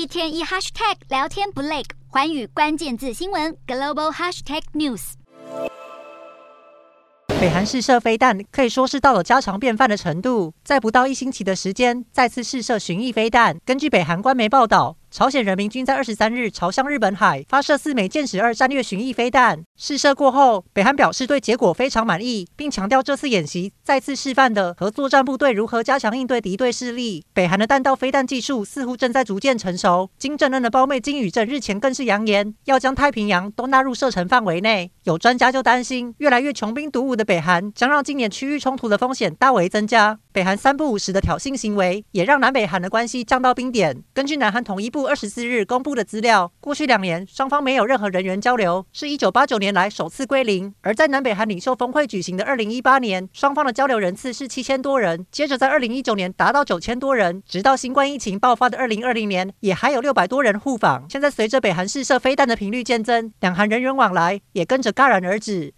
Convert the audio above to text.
一天一 hashtag 聊天不累，环宇关键字新闻 global hashtag news。北韩试射飞弹可以说是到了家常便饭的程度，在不到一星期的时间再次试射巡弋飞弹。根据北韩官媒报道。朝鲜人民军在二十三日朝向日本海发射四枚箭矢二战略巡弋飞弹，试射过后，北韩表示对结果非常满意，并强调这次演习再次示范的和作战部队如何加强应对敌对势力。北韩的弹道飞弹技术似乎正在逐渐成熟。金正恩的胞妹金宇正日前更是扬言要将太平洋都纳入射程范围内。有专家就担心，越来越穷兵黩武的北韩将让今年区域冲突的风险大为增加。北韩三不五时的挑衅行为，也让南北韩的关系降到冰点。根据南韩统一部二十四日公布的资料，过去两年双方没有任何人员交流，是一九八九年来首次归零。而在南北韩领袖峰会举行的二零一八年，双方的交流人次是七千多人，接着在二零一九年达到九千多人，直到新冠疫情爆发的二零二零年，也还有六百多人互访。现在随着北韩试射飞弹的频率渐增，两韩人员往来也跟着戛然而止。